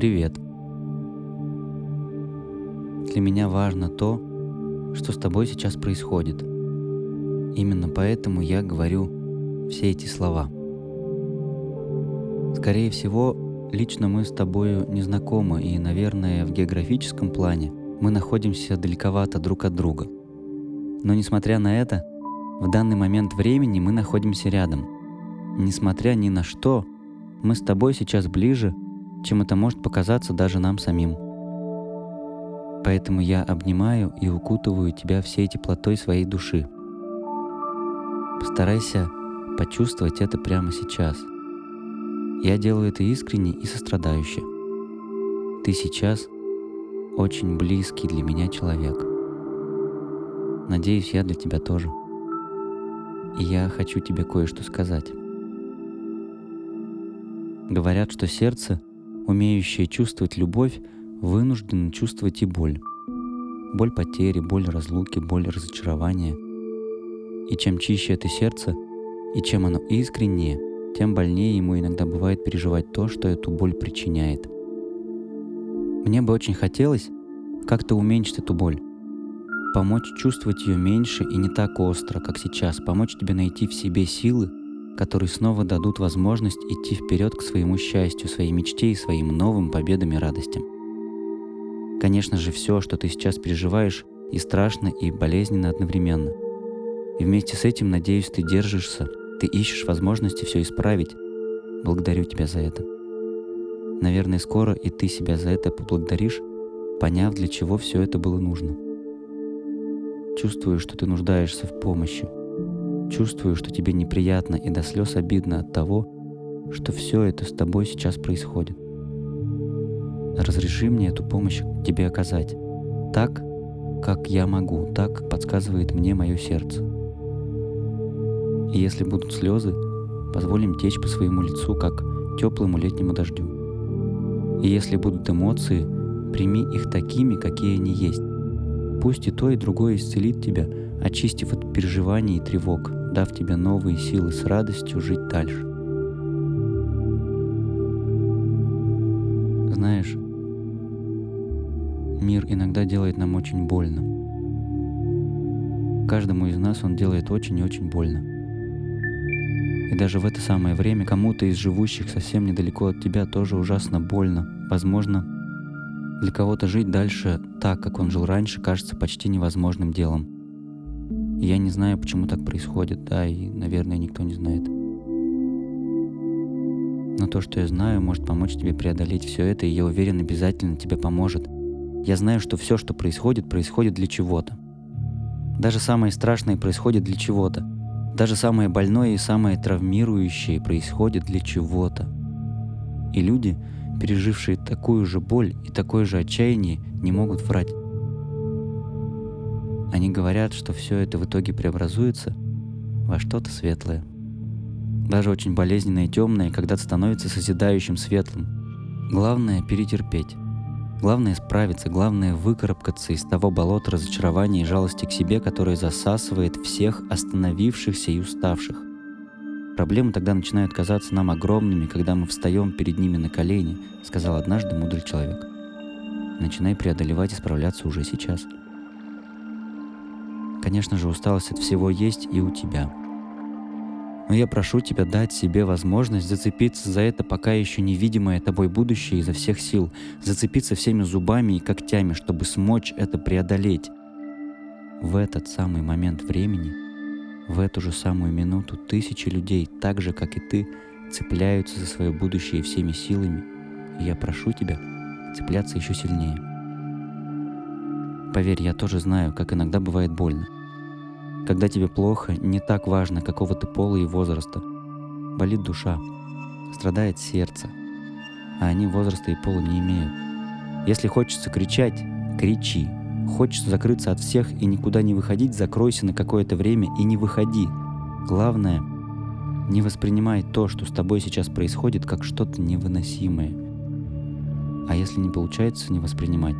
Привет. Для меня важно то, что с тобой сейчас происходит. Именно поэтому я говорю все эти слова. Скорее всего, лично мы с тобою не знакомы, и, наверное, в географическом плане мы находимся далековато друг от друга. Но несмотря на это, в данный момент времени мы находимся рядом. Несмотря ни на что, мы с тобой сейчас ближе, чем это может показаться даже нам самим. Поэтому я обнимаю и укутываю тебя всей теплотой своей души. Постарайся почувствовать это прямо сейчас. Я делаю это искренне и сострадающе. Ты сейчас очень близкий для меня человек. Надеюсь, я для тебя тоже. И я хочу тебе кое-что сказать. Говорят, что сердце, умеющее чувствовать любовь, вынуждено чувствовать и боль. Боль потери, боль разлуки, боль разочарования. И чем чище это сердце, и чем оно искреннее, тем больнее ему иногда бывает переживать то, что эту боль причиняет. Мне бы очень хотелось как-то уменьшить эту боль, помочь чувствовать ее меньше и не так остро, как сейчас, помочь тебе найти в себе силы, которые снова дадут возможность идти вперед к своему счастью, своей мечте и своим новым победам и радостям. Конечно же, все, что ты сейчас переживаешь, и страшно, и болезненно одновременно. И вместе с этим, надеюсь, ты держишься, ты ищешь возможности все исправить. Благодарю тебя за это. Наверное, скоро и ты себя за это поблагодаришь, поняв, для чего все это было нужно. Чувствую, что ты нуждаешься в помощи, Чувствую, что тебе неприятно и до слез обидно от того, что все это с тобой сейчас происходит. Разреши мне эту помощь тебе оказать. Так, как я могу, так, подсказывает мне мое сердце. И если будут слезы, позволим течь по своему лицу, как теплому летнему дождю. И если будут эмоции, прими их такими, какие они есть. Пусть и то, и другое исцелит тебя, очистив от переживаний и тревог, дав тебе новые силы с радостью жить дальше. Знаешь, мир иногда делает нам очень больно. Каждому из нас он делает очень и очень больно. И даже в это самое время кому-то из живущих совсем недалеко от тебя тоже ужасно больно. Возможно, для кого-то жить дальше так, как он жил раньше, кажется почти невозможным делом. Я не знаю, почему так происходит, да, и, наверное, никто не знает. Но то, что я знаю, может помочь тебе преодолеть все это, и я уверен, обязательно тебе поможет. Я знаю, что все, что происходит, происходит для чего-то. Даже самое страшное происходит для чего-то. Даже самое больное и самое травмирующее происходит для чего-то. И люди, пережившие такую же боль и такое же отчаяние, не могут врать. Они говорят, что все это в итоге преобразуется во что-то светлое. Даже очень болезненное и темное когда-то становится созидающим светлым. Главное — перетерпеть. Главное — справиться, главное — выкарабкаться из того болота разочарования и жалости к себе, которое засасывает всех остановившихся и уставших. Проблемы тогда начинают казаться нам огромными, когда мы встаем перед ними на колени, сказал однажды мудрый человек. Начинай преодолевать и справляться уже сейчас — Конечно же, усталость от всего есть и у тебя. Но я прошу тебя дать себе возможность зацепиться за это пока еще невидимое тобой будущее изо всех сил, зацепиться всеми зубами и когтями, чтобы смочь это преодолеть. В этот самый момент времени, в эту же самую минуту тысячи людей, так же, как и ты, цепляются за свое будущее всеми силами, и я прошу тебя цепляться еще сильнее. Поверь, я тоже знаю, как иногда бывает больно. Когда тебе плохо, не так важно, какого ты пола и возраста. Болит душа, страдает сердце, а они возраста и пола не имеют. Если хочется кричать, кричи. Хочется закрыться от всех и никуда не выходить, закройся на какое-то время и не выходи. Главное, не воспринимай то, что с тобой сейчас происходит, как что-то невыносимое. А если не получается не воспринимать,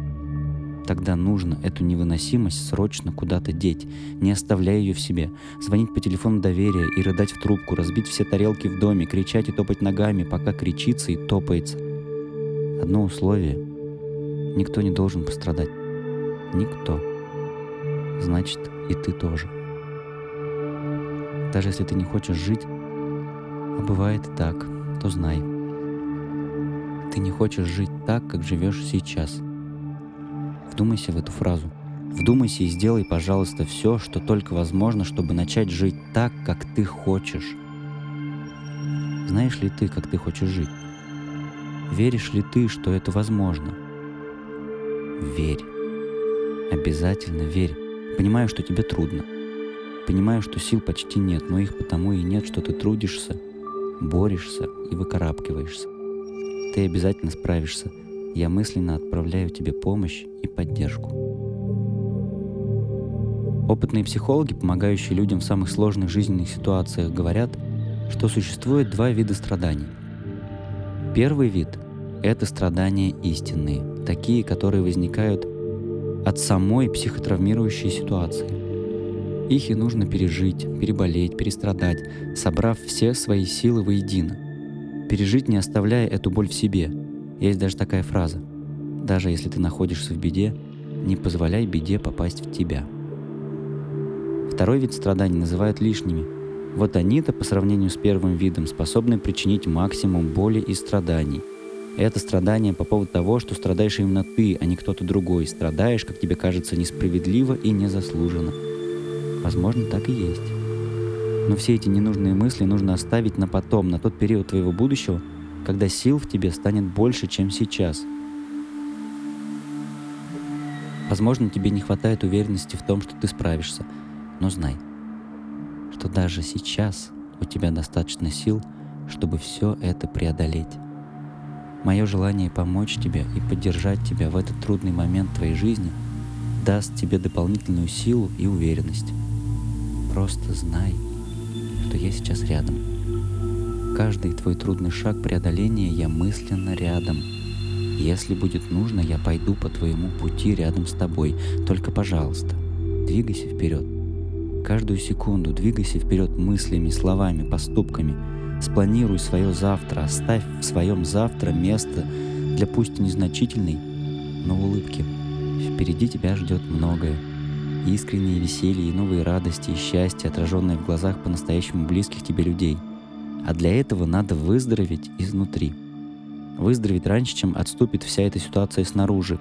Тогда нужно эту невыносимость срочно куда-то деть, не оставляя ее в себе, звонить по телефону доверия и рыдать в трубку, разбить все тарелки в доме, кричать и топать ногами, пока кричится и топается. Одно условие. Никто не должен пострадать. Никто. Значит, и ты тоже. Даже если ты не хочешь жить, а бывает и так, то знай. Ты не хочешь жить так, как живешь сейчас. Вдумайся в эту фразу. Вдумайся и сделай, пожалуйста, все, что только возможно, чтобы начать жить так, как ты хочешь. Знаешь ли ты, как ты хочешь жить? Веришь ли ты, что это возможно? Верь. Обязательно верь. Понимаю, что тебе трудно. Понимаю, что сил почти нет, но их потому и нет, что ты трудишься, борешься и выкарабкиваешься. Ты обязательно справишься. Я мысленно отправляю тебе помощь и поддержку. Опытные психологи, помогающие людям в самых сложных жизненных ситуациях, говорят – что существует два вида страданий. Первый вид – это страдания истинные, такие, которые возникают от самой психотравмирующей ситуации. Их и нужно пережить, переболеть, перестрадать, собрав все свои силы воедино. Пережить, не оставляя эту боль в себе. Есть даже такая фраза. Даже если ты находишься в беде, не позволяй беде попасть в тебя. Второй вид страданий называют лишними – вот они-то по сравнению с первым видом способны причинить максимум боли и страданий. Это страдание по поводу того, что страдаешь именно ты, а не кто-то другой. Страдаешь, как тебе кажется, несправедливо и незаслуженно. Возможно, так и есть. Но все эти ненужные мысли нужно оставить на потом, на тот период твоего будущего, когда сил в тебе станет больше, чем сейчас. Возможно, тебе не хватает уверенности в том, что ты справишься, но знай – что даже сейчас у тебя достаточно сил, чтобы все это преодолеть. Мое желание помочь тебе и поддержать тебя в этот трудный момент твоей жизни даст тебе дополнительную силу и уверенность. Просто знай, что я сейчас рядом. Каждый твой трудный шаг преодоления я мысленно рядом. Если будет нужно, я пойду по твоему пути рядом с тобой. Только, пожалуйста, двигайся вперед. Каждую секунду двигайся вперед мыслями, словами, поступками. Спланируй свое завтра, оставь в своем завтра место для пусть незначительной, но улыбки. Впереди тебя ждет многое. Искреннее веселье и новые радости и счастье, отраженные в глазах по-настоящему близких тебе людей. А для этого надо выздороветь изнутри. Выздороветь раньше, чем отступит вся эта ситуация снаружи.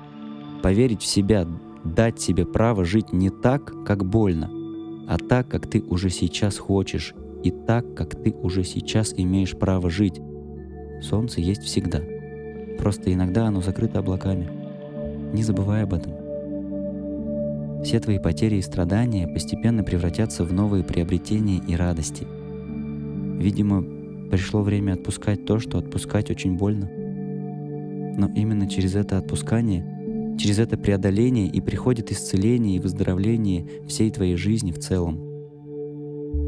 Поверить в себя, дать себе право жить не так, как больно – а так, как ты уже сейчас хочешь, и так, как ты уже сейчас имеешь право жить. Солнце есть всегда. Просто иногда оно закрыто облаками. Не забывай об этом. Все твои потери и страдания постепенно превратятся в новые приобретения и радости. Видимо, пришло время отпускать то, что отпускать очень больно. Но именно через это отпускание – Через это преодоление и приходит исцеление и выздоровление всей твоей жизни в целом.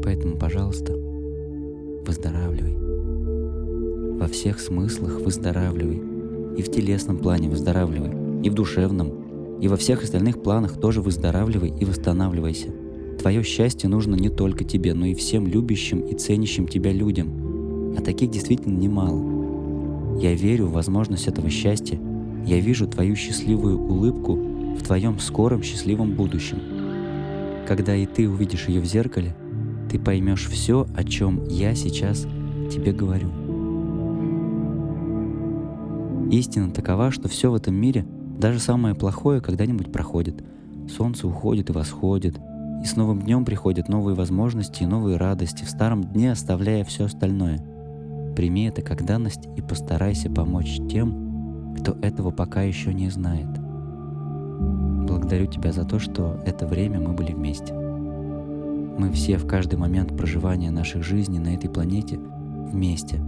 Поэтому, пожалуйста, выздоравливай. Во всех смыслах выздоравливай. И в телесном плане выздоравливай, и в душевном, и во всех остальных планах тоже выздоравливай и восстанавливайся. Твое счастье нужно не только тебе, но и всем любящим и ценящим тебя людям. А таких действительно немало. Я верю в возможность этого счастья я вижу твою счастливую улыбку в твоем скором счастливом будущем. Когда и ты увидишь ее в зеркале, ты поймешь все, о чем я сейчас тебе говорю. Истина такова, что все в этом мире, даже самое плохое, когда-нибудь проходит. Солнце уходит и восходит, и с новым днем приходят новые возможности и новые радости, в старом дне оставляя все остальное. Прими это как данность и постарайся помочь тем, кто этого пока еще не знает. Благодарю тебя за то, что это время мы были вместе. Мы все в каждый момент проживания наших жизней на этой планете вместе.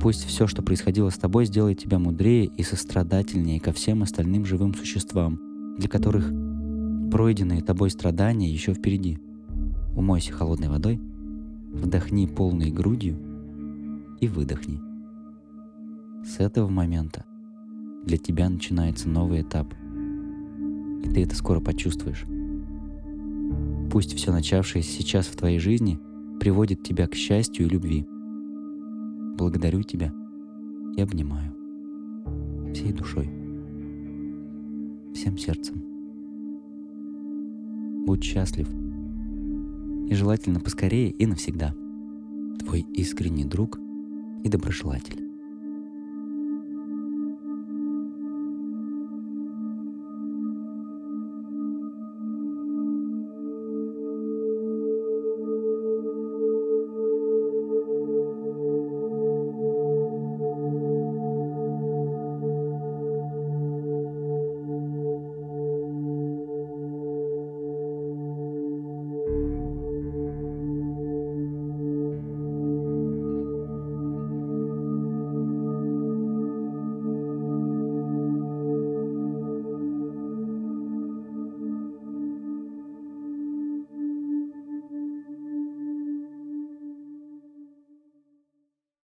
Пусть все, что происходило с тобой, сделает тебя мудрее и сострадательнее ко всем остальным живым существам, для которых пройденные тобой страдания еще впереди. Умойся холодной водой, вдохни полной грудью и выдохни. С этого момента для тебя начинается новый этап. И ты это скоро почувствуешь. Пусть все начавшееся сейчас в твоей жизни приводит тебя к счастью и любви. Благодарю тебя и обнимаю. всей душой, всем сердцем. Будь счастлив и желательно поскорее и навсегда. Твой искренний друг и доброжелатель.